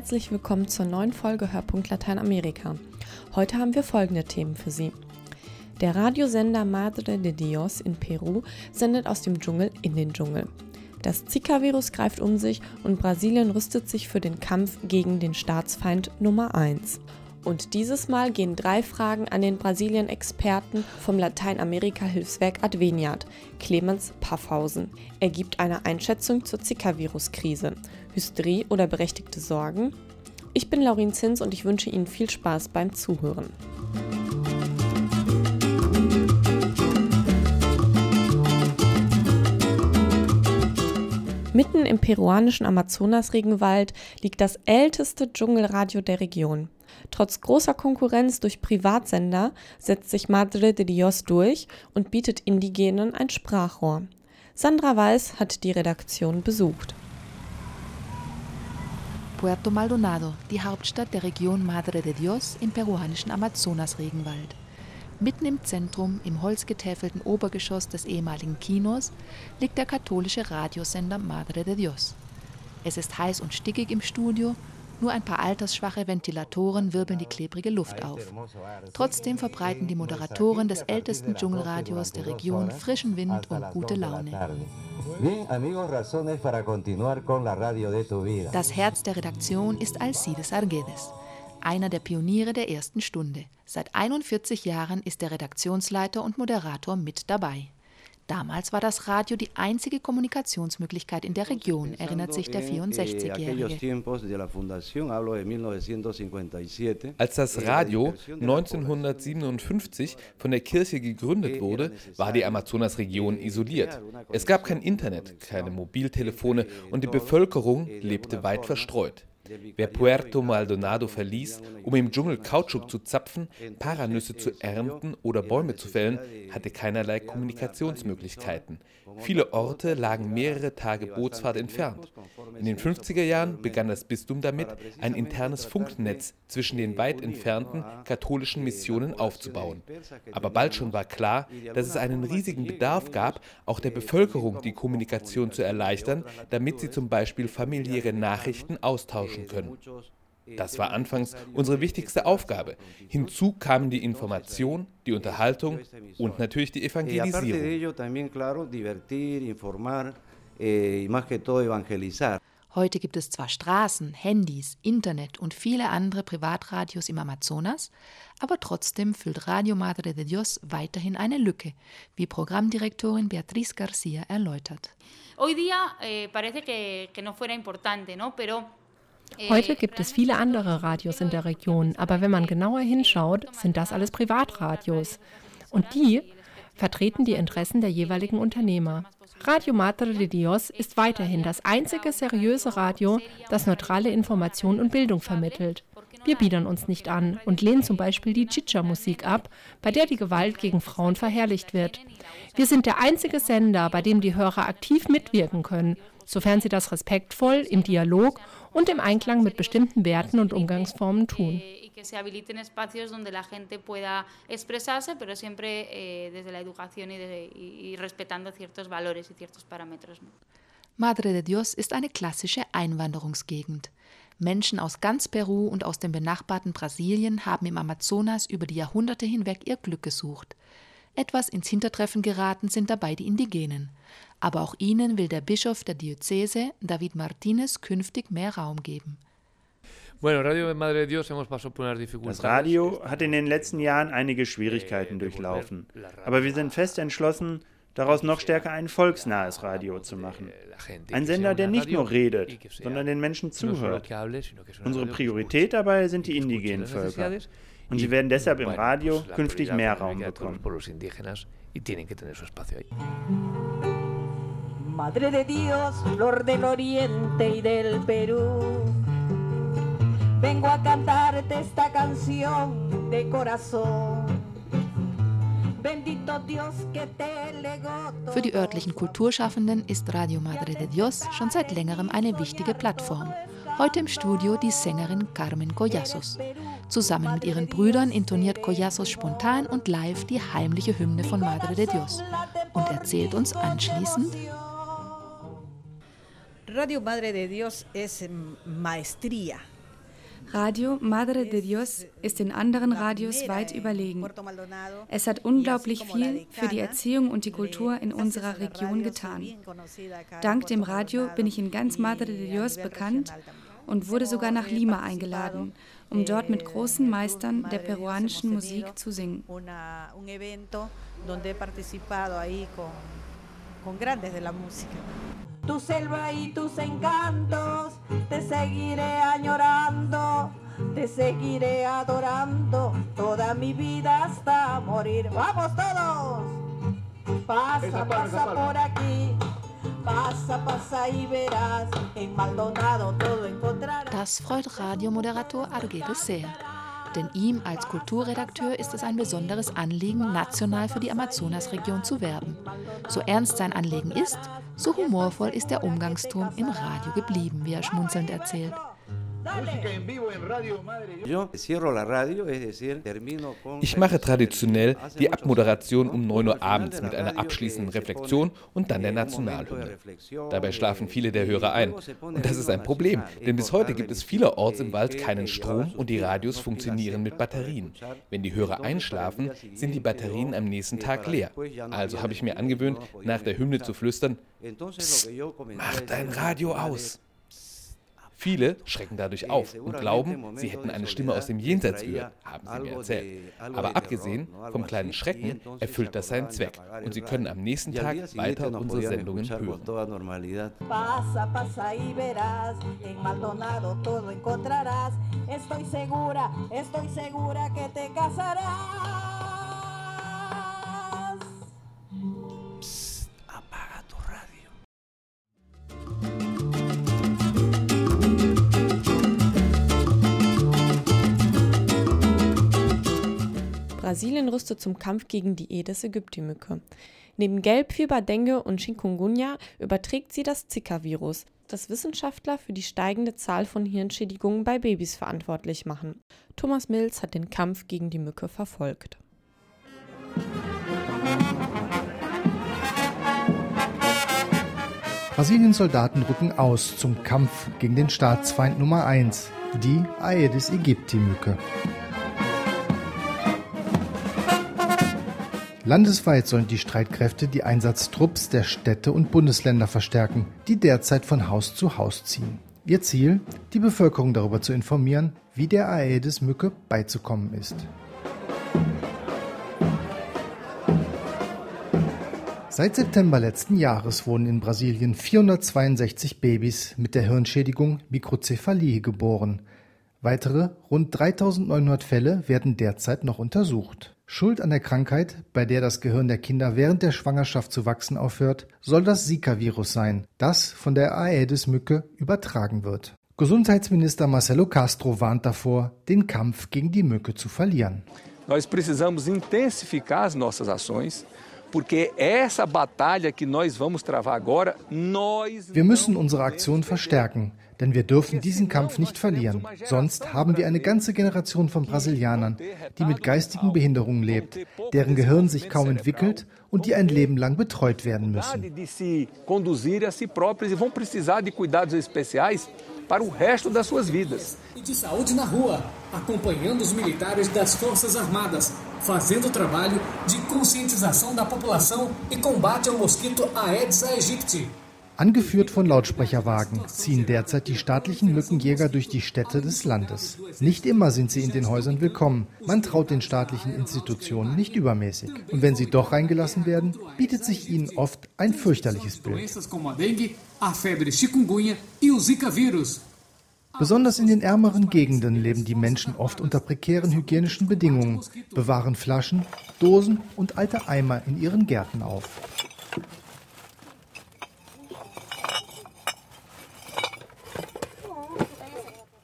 herzlich willkommen zur neuen Folge Hörpunkt Lateinamerika. Heute haben wir folgende Themen für Sie. Der Radiosender Madre de Dios in Peru sendet aus dem Dschungel in den Dschungel. Das Zika-Virus greift um sich und Brasilien rüstet sich für den Kampf gegen den Staatsfeind Nummer 1. Und dieses Mal gehen drei Fragen an den Brasilien-Experten vom Lateinamerika-Hilfswerk Adveniat, Clemens Paffhausen. Er gibt eine Einschätzung zur Zika-Virus-Krise. Hysterie oder berechtigte Sorgen? Ich bin Laurin Zins und ich wünsche Ihnen viel Spaß beim Zuhören. Mitten im peruanischen Amazonasregenwald liegt das älteste Dschungelradio der Region. Trotz großer Konkurrenz durch Privatsender setzt sich Madre de Dios durch und bietet Indigenen ein Sprachrohr. Sandra Weiß hat die Redaktion besucht. Puerto Maldonado, die Hauptstadt der Region Madre de Dios im peruanischen Amazonasregenwald. Mitten im Zentrum, im holzgetäfelten Obergeschoss des ehemaligen Kinos, liegt der katholische Radiosender Madre de Dios. Es ist heiß und stickig im Studio nur ein paar altersschwache Ventilatoren wirbeln die klebrige Luft auf. Trotzdem verbreiten die Moderatoren des ältesten Dschungelradios der Region frischen Wind und gute Laune. Das Herz der Redaktion ist Alcides Arguedes, einer der Pioniere der ersten Stunde. Seit 41 Jahren ist der Redaktionsleiter und Moderator mit dabei. Damals war das Radio die einzige Kommunikationsmöglichkeit in der Region, erinnert sich der 64-Jährige. Als das Radio 1957 von der Kirche gegründet wurde, war die Amazonasregion isoliert. Es gab kein Internet, keine Mobiltelefone und die Bevölkerung lebte weit verstreut. Wer Puerto Maldonado verließ, um im Dschungel Kautschuk zu zapfen, Paranüsse zu ernten oder Bäume zu fällen, hatte keinerlei Kommunikationsmöglichkeiten. Viele Orte lagen mehrere Tage Bootsfahrt entfernt. In den 50er Jahren begann das Bistum damit, ein internes Funknetz zwischen den weit entfernten katholischen Missionen aufzubauen. Aber bald schon war klar, dass es einen riesigen Bedarf gab, auch der Bevölkerung die Kommunikation zu erleichtern, damit sie zum Beispiel familiäre Nachrichten austauschen machen können. Das war anfangs unsere wichtigste Aufgabe. Hinzu kamen die Information, die Unterhaltung und natürlich die Evangelisierung. Heute gibt es zwar Straßen, Handys, Internet und viele andere Privatradios im Amazonas, aber trotzdem füllt Radio Madre de Dios weiterhin eine Lücke, wie Programmdirektorin Beatriz Garcia erläutert. Hoy día eh, parece que, que no fuera importante, ¿no? Pero Heute gibt es viele andere Radios in der Region, aber wenn man genauer hinschaut, sind das alles Privatradios. Und die vertreten die Interessen der jeweiligen Unternehmer. Radio Madre de Dios ist weiterhin das einzige seriöse Radio, das neutrale Information und Bildung vermittelt. Wir biedern uns nicht an und lehnen zum Beispiel die Chicha-Musik ab, bei der die Gewalt gegen Frauen verherrlicht wird. Wir sind der einzige Sender, bei dem die Hörer aktiv mitwirken können, sofern sie das respektvoll, im Dialog und im Einklang mit bestimmten Werten und Umgangsformen tun. Madre de Dios ist eine klassische Einwanderungsgegend. Menschen aus ganz Peru und aus dem benachbarten Brasilien haben im Amazonas über die Jahrhunderte hinweg ihr Glück gesucht. Etwas ins Hintertreffen geraten sind dabei die Indigenen. Aber auch ihnen will der Bischof der Diözese, David Martinez, künftig mehr Raum geben. Das Radio hat in den letzten Jahren einige Schwierigkeiten durchlaufen, aber wir sind fest entschlossen, daraus noch stärker ein volksnahes Radio zu machen. Ein Sender, der nicht nur redet, sondern den Menschen zuhört. Unsere Priorität dabei sind die indigenen Völker. Und sie werden deshalb im Radio künftig mehr Raum bekommen. Madre de Dios, flor del Oriente y del Perú. Vengo a cantarte esta canción de corazón. Für die örtlichen Kulturschaffenden ist Radio Madre de Dios schon seit längerem eine wichtige Plattform. Heute im Studio die Sängerin Carmen Collazos. Zusammen mit ihren Brüdern intoniert Collazos spontan und live die heimliche Hymne von Madre de Dios und erzählt uns anschließend, Radio Madre de Dios es maestría Radio Madre de Dios ist den anderen Radios weit überlegen. Es hat unglaublich viel für die Erziehung und die Kultur in unserer Region getan. Dank dem Radio bin ich in ganz Madre de Dios bekannt und wurde sogar nach Lima eingeladen, um dort mit großen Meistern der peruanischen Musik zu singen. Con grandes de la música. tu selva y tus encantos, te seguiré añorando, te seguiré adorando toda mi vida hasta morir. ¡Vamos todos! Pasa, pasa por aquí. Pasa, pasa y verás, en Maldonado todo encontrarás. Das freut Radiomoderator Arguedes sehr. Denn ihm als Kulturredakteur ist es ein besonderes Anliegen, national für die Amazonasregion zu werben. So ernst sein Anliegen ist, so humorvoll ist der Umgangston im Radio geblieben, wie er schmunzelnd erzählt. Ich mache traditionell die Abmoderation um 9 Uhr abends mit einer abschließenden Reflexion und dann der Nationalhymne. Dabei schlafen viele der Hörer ein. Und das ist ein Problem, denn bis heute gibt es vielerorts im Wald keinen Strom und die Radios funktionieren mit Batterien. Wenn die Hörer einschlafen, sind die Batterien am nächsten Tag leer. Also habe ich mir angewöhnt, nach der Hymne zu flüstern, Psst, mach dein Radio aus. Viele schrecken dadurch auf und glauben, sie hätten eine Stimme aus dem Jenseits gehört, haben sie mir erzählt. Aber abgesehen vom kleinen Schrecken erfüllt das seinen Zweck und sie können am nächsten Tag weiter unsere Sendungen hören. Pasa, pasa y verás, en Maldonado todo encontrarás. Estoy segura, estoy segura que te casarás. Brasilien rüstet zum Kampf gegen die Aedes aegypti-Mücke. Neben Gelbfieber, Dengue und Chikungunya überträgt sie das Zika-Virus, das Wissenschaftler für die steigende Zahl von Hirnschädigungen bei Babys verantwortlich machen. Thomas Mills hat den Kampf gegen die Mücke verfolgt. Brasiliens Soldaten rücken aus zum Kampf gegen den Staatsfeind Nummer 1, die Aedes aegypti-Mücke. Landesweit sollen die Streitkräfte die Einsatztrupps der Städte und Bundesländer verstärken, die derzeit von Haus zu Haus ziehen. Ihr Ziel, die Bevölkerung darüber zu informieren, wie der Aedes-Mücke beizukommen ist. Seit September letzten Jahres wurden in Brasilien 462 Babys mit der Hirnschädigung Mikrozephalie geboren. Weitere rund 3900 Fälle werden derzeit noch untersucht. Schuld an der Krankheit, bei der das Gehirn der Kinder während der Schwangerschaft zu wachsen aufhört, soll das Zika-Virus sein, das von der Aedes-Mücke übertragen wird. Gesundheitsminister Marcelo Castro warnt davor, den Kampf gegen die Mücke zu verlieren. Nós precisamos intensificar as nossas ações wir müssen unsere Aktion verstärken, denn wir dürfen diesen Kampf nicht verlieren. Sonst haben wir eine ganze Generation von Brasilianern, die mit geistigen Behinderungen lebt, deren Gehirn sich kaum entwickelt und die ein Leben lang betreut werden müssen para o resto das suas vidas. E de saúde na rua, acompanhando os militares das Forças Armadas, fazendo trabalho de conscientização da população e combate ao mosquito Aedes aegypti. Angeführt von Lautsprecherwagen ziehen derzeit die staatlichen Mückenjäger durch die Städte des Landes. Nicht immer sind sie in den Häusern willkommen. Man traut den staatlichen Institutionen nicht übermäßig. Und wenn sie doch reingelassen werden, bietet sich ihnen oft ein fürchterliches Bild. Besonders in den ärmeren Gegenden leben die Menschen oft unter prekären hygienischen Bedingungen, bewahren Flaschen, Dosen und alte Eimer in ihren Gärten auf.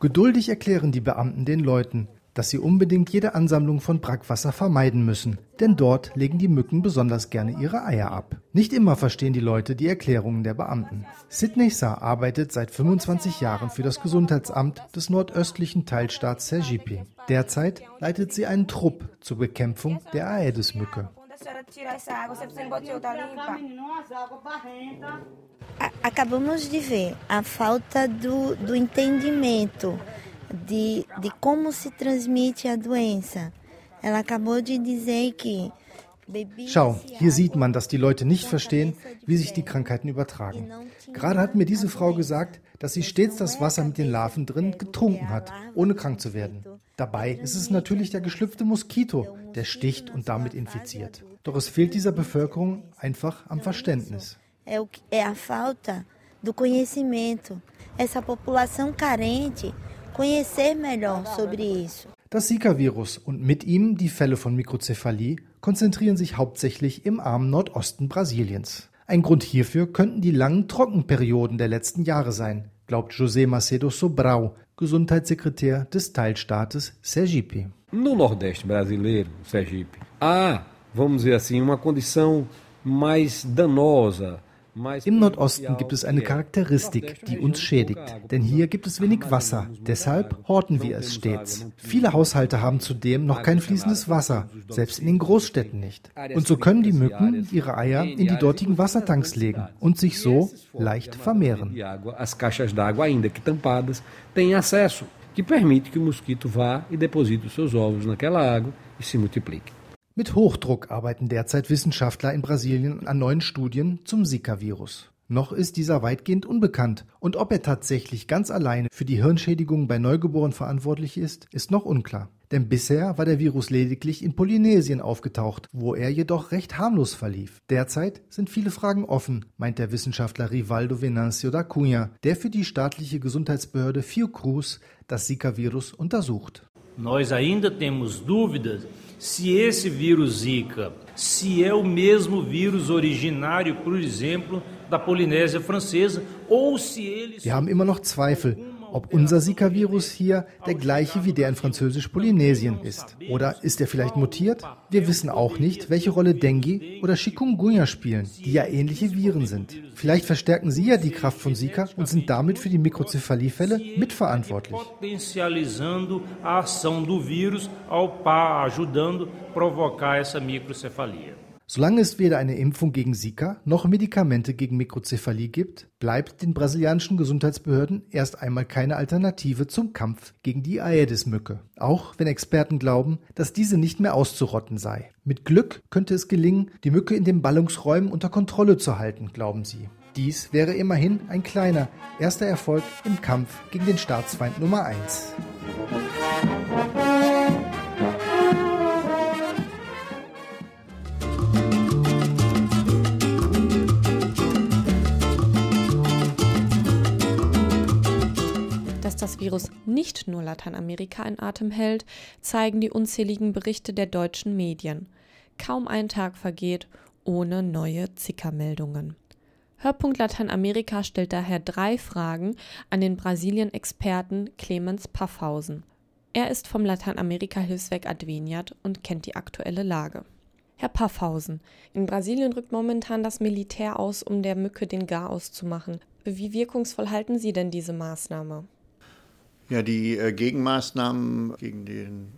Geduldig erklären die Beamten den Leuten, dass sie unbedingt jede Ansammlung von Brackwasser vermeiden müssen, denn dort legen die Mücken besonders gerne ihre Eier ab. Nicht immer verstehen die Leute die Erklärungen der Beamten. Sidney Sa arbeitet seit 25 Jahren für das Gesundheitsamt des nordöstlichen Teilstaats Sergipe. Derzeit leitet sie einen Trupp zur Bekämpfung der Aedes-Mücke. Acabamos de ver a falta do, do entendimento de, de como se transmite a doença. Ela acabou de dizer que Schau, hier sieht man, dass die Leute nicht verstehen, wie sich die Krankheiten übertragen. Gerade hat mir diese Frau gesagt, dass sie stets das Wasser mit den Larven drin getrunken hat, ohne krank zu werden. Dabei ist es natürlich der geschlüpfte Moskito, der sticht und damit infiziert. Doch es fehlt dieser Bevölkerung einfach am Verständnis. É a falta do conhecimento. Essa população carente conhecer melhor sobre isso. Das Zika-Virus und mit ihm die Fälle von Mikrozephalie konzentrieren sich hauptsächlich im armen Nordosten Brasiliens. Ein Grund hierfür könnten die langen Trockenperioden der letzten Jahre sein, glaubt José Macedo Sobral, Gesundheitssekretär des Teilstaates Sergipe. No Nordeste brasileiro, Sergipe, há, vamos dizer assim, uma condição mais danosa Im Nordosten gibt es eine Charakteristik, die uns schädigt, denn hier gibt es wenig Wasser. Deshalb horten wir es stets. Viele Haushalte haben zudem noch kein fließendes Wasser, selbst in den Großstädten nicht. Und so können die Mücken ihre Eier in die dortigen Wassertanks legen und sich so leicht vermehren. que permite que o mosquito vá e deposite os seus ovos naquela água e se multiplique. Mit Hochdruck arbeiten derzeit Wissenschaftler in Brasilien an neuen Studien zum Zika-Virus. Noch ist dieser weitgehend unbekannt und ob er tatsächlich ganz alleine für die Hirnschädigung bei Neugeborenen verantwortlich ist, ist noch unklar. Denn bisher war der Virus lediglich in Polynesien aufgetaucht, wo er jedoch recht harmlos verlief. Derzeit sind viele Fragen offen, meint der Wissenschaftler Rivaldo Venancio da Cunha, der für die staatliche Gesundheitsbehörde Fiocruz das Zika-Virus untersucht. Nós ainda temos dúvidas se esse vírus Zika, se é o mesmo vírus originário, por exemplo, da Polinésia Francesa, ou se ele. Wir haben immer noch Zweifel, ob unser Zika-Virus hier der gleiche wie der in Französisch-Polynesien ist. Oder ist er vielleicht mutiert? Wir wissen auch nicht, welche Rolle Dengue oder Chikungunya spielen, die ja ähnliche Viren sind. Vielleicht verstärken sie ja die Kraft von Zika und sind damit für die Mikrozephaliefälle mitverantwortlich. Potencializando a ação do vírus ao ajudando provocar essa microcefalia. Solange es weder eine Impfung gegen Zika noch Medikamente gegen Mikrozephalie gibt, bleibt den brasilianischen Gesundheitsbehörden erst einmal keine Alternative zum Kampf gegen die Aedes-Mücke. Auch wenn Experten glauben, dass diese nicht mehr auszurotten sei. Mit Glück könnte es gelingen, die Mücke in den Ballungsräumen unter Kontrolle zu halten, glauben sie. Dies wäre immerhin ein kleiner erster Erfolg im Kampf gegen den Staatsfeind Nummer 1. das Virus nicht nur Lateinamerika in Atem hält, zeigen die unzähligen Berichte der deutschen Medien. Kaum ein Tag vergeht ohne neue Zika-Meldungen. Hörpunkt Lateinamerika stellt daher drei Fragen an den Brasilien-Experten Clemens Paffhausen. Er ist vom Lateinamerika-Hilfswerk Adveniat und kennt die aktuelle Lage. Herr Paffhausen, in Brasilien rückt momentan das Militär aus, um der Mücke den Garaus zu machen. Wie wirkungsvoll halten Sie denn diese Maßnahme? Ja, die äh, Gegenmaßnahmen gegen den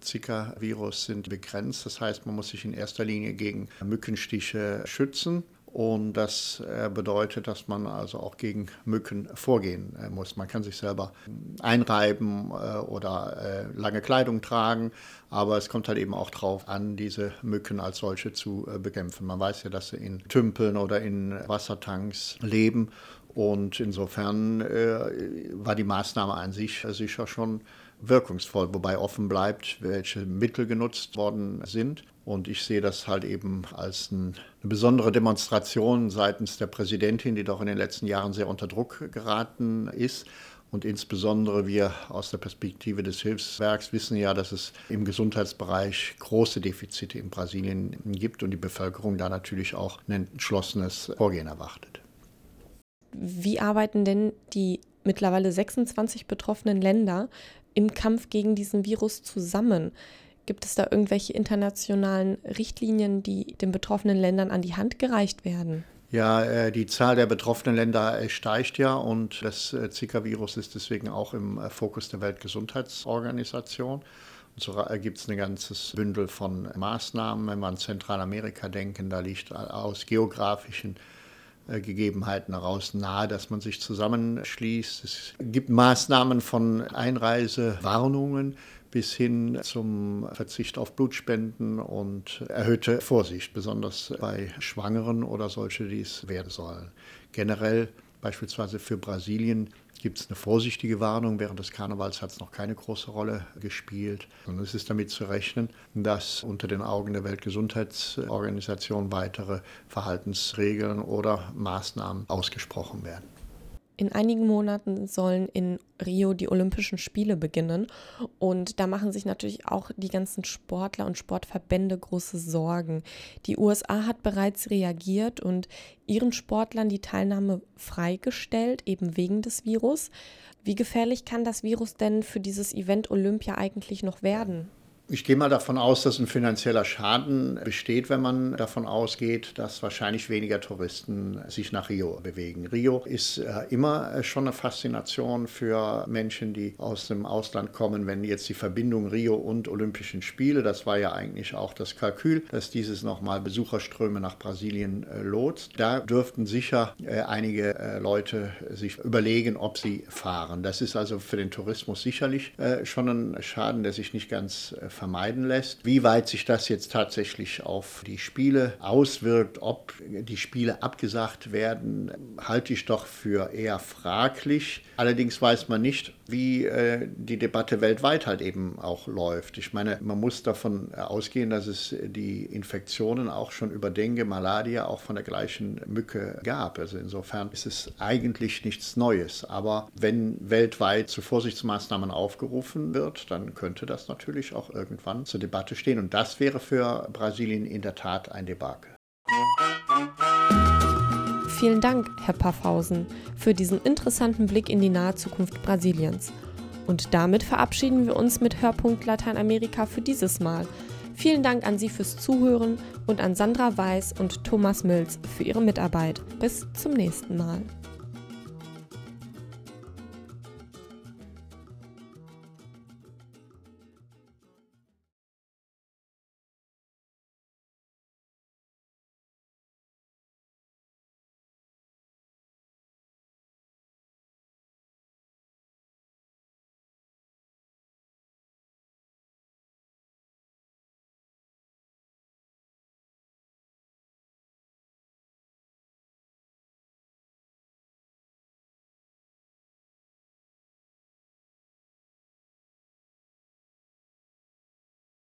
Zika-Virus sind begrenzt. Das heißt, man muss sich in erster Linie gegen Mückenstiche schützen. Und das äh, bedeutet, dass man also auch gegen Mücken vorgehen äh, muss. Man kann sich selber einreiben oder lange Kleidung tragen, aber es kommt halt eben auch darauf an, diese Mücken als solche zu bekämpfen. Man weiß ja, dass sie in Tümpeln oder in Wassertanks leben und insofern äh, war die Maßnahme an sich sicher schon wirkungsvoll, wobei offen bleibt, welche Mittel genutzt worden sind. Und ich sehe das halt eben als ein, eine besondere Demonstration seitens der Präsidentin, die doch in den letzten Jahren sehr unter Druck geraten ist. Und insbesondere wir aus der Perspektive des Hilfswerks wissen ja, dass es im Gesundheitsbereich große Defizite in Brasilien gibt und die Bevölkerung da natürlich auch ein entschlossenes Vorgehen erwartet. Wie arbeiten denn die mittlerweile 26 betroffenen Länder im Kampf gegen diesen Virus zusammen? Gibt es da irgendwelche internationalen Richtlinien, die den betroffenen Ländern an die Hand gereicht werden? Ja, äh, die Zahl der betroffenen Länder äh, steigt ja und das äh, Zika-Virus ist deswegen auch im Fokus der Weltgesundheitsorganisation. Und so gibt es ein ganzes Bündel von Maßnahmen. Wenn wir an Zentralamerika denken, da liegt aus geografischen Gegebenheiten heraus nahe, dass man sich zusammenschließt. Es gibt Maßnahmen von Einreisewarnungen bis hin zum Verzicht auf Blutspenden und erhöhte Vorsicht, besonders bei Schwangeren oder solche, die es werden sollen. Generell beispielsweise für Brasilien gibt es eine vorsichtige Warnung. Während des Karnevals hat es noch keine große Rolle gespielt. Und es ist damit zu rechnen, dass unter den Augen der Weltgesundheitsorganisation weitere Verhaltensregeln oder Maßnahmen ausgesprochen werden. In einigen Monaten sollen in Rio die Olympischen Spiele beginnen. Und da machen sich natürlich auch die ganzen Sportler und Sportverbände große Sorgen. Die USA hat bereits reagiert und ihren Sportlern die Teilnahme freigestellt, eben wegen des Virus. Wie gefährlich kann das Virus denn für dieses Event Olympia eigentlich noch werden? Ich gehe mal davon aus, dass ein finanzieller Schaden besteht, wenn man davon ausgeht, dass wahrscheinlich weniger Touristen sich nach Rio bewegen. Rio ist äh, immer äh, schon eine Faszination für Menschen, die aus dem Ausland kommen. Wenn jetzt die Verbindung Rio und Olympischen Spiele, das war ja eigentlich auch das Kalkül, dass dieses nochmal Besucherströme nach Brasilien äh, lotst. Da dürften sicher einige Leute sich überlegen, ob sie fahren. Das ist also für den Tourismus sicherlich schon ein Schaden, der sich nicht ganz vermeiden lässt. Wie weit sich das jetzt tatsächlich auf die Spiele auswirkt, ob die Spiele abgesagt werden, halte ich doch für eher fraglich. Allerdings weiß man nicht, wie äh, die Debatte weltweit halt eben auch läuft. Ich meine, man muss davon ausgehen, dass es die Infektionen auch schon über Dengue, Malaria auch von der gleichen Mücke gab. Also insofern ist es eigentlich nichts Neues. Aber wenn weltweit zu Vorsichtsmaßnahmen aufgerufen wird, dann könnte das natürlich auch irgendwie irgendwann zur Debatte stehen. Und das wäre für Brasilien in der Tat ein Debakel. Vielen Dank, Herr Paffhausen, für diesen interessanten Blick in die nahe Zukunft Brasiliens. Und damit verabschieden wir uns mit Hörpunkt Lateinamerika für dieses Mal. Vielen Dank an Sie fürs Zuhören und an Sandra Weiß und Thomas Mills für ihre Mitarbeit. Bis zum nächsten Mal.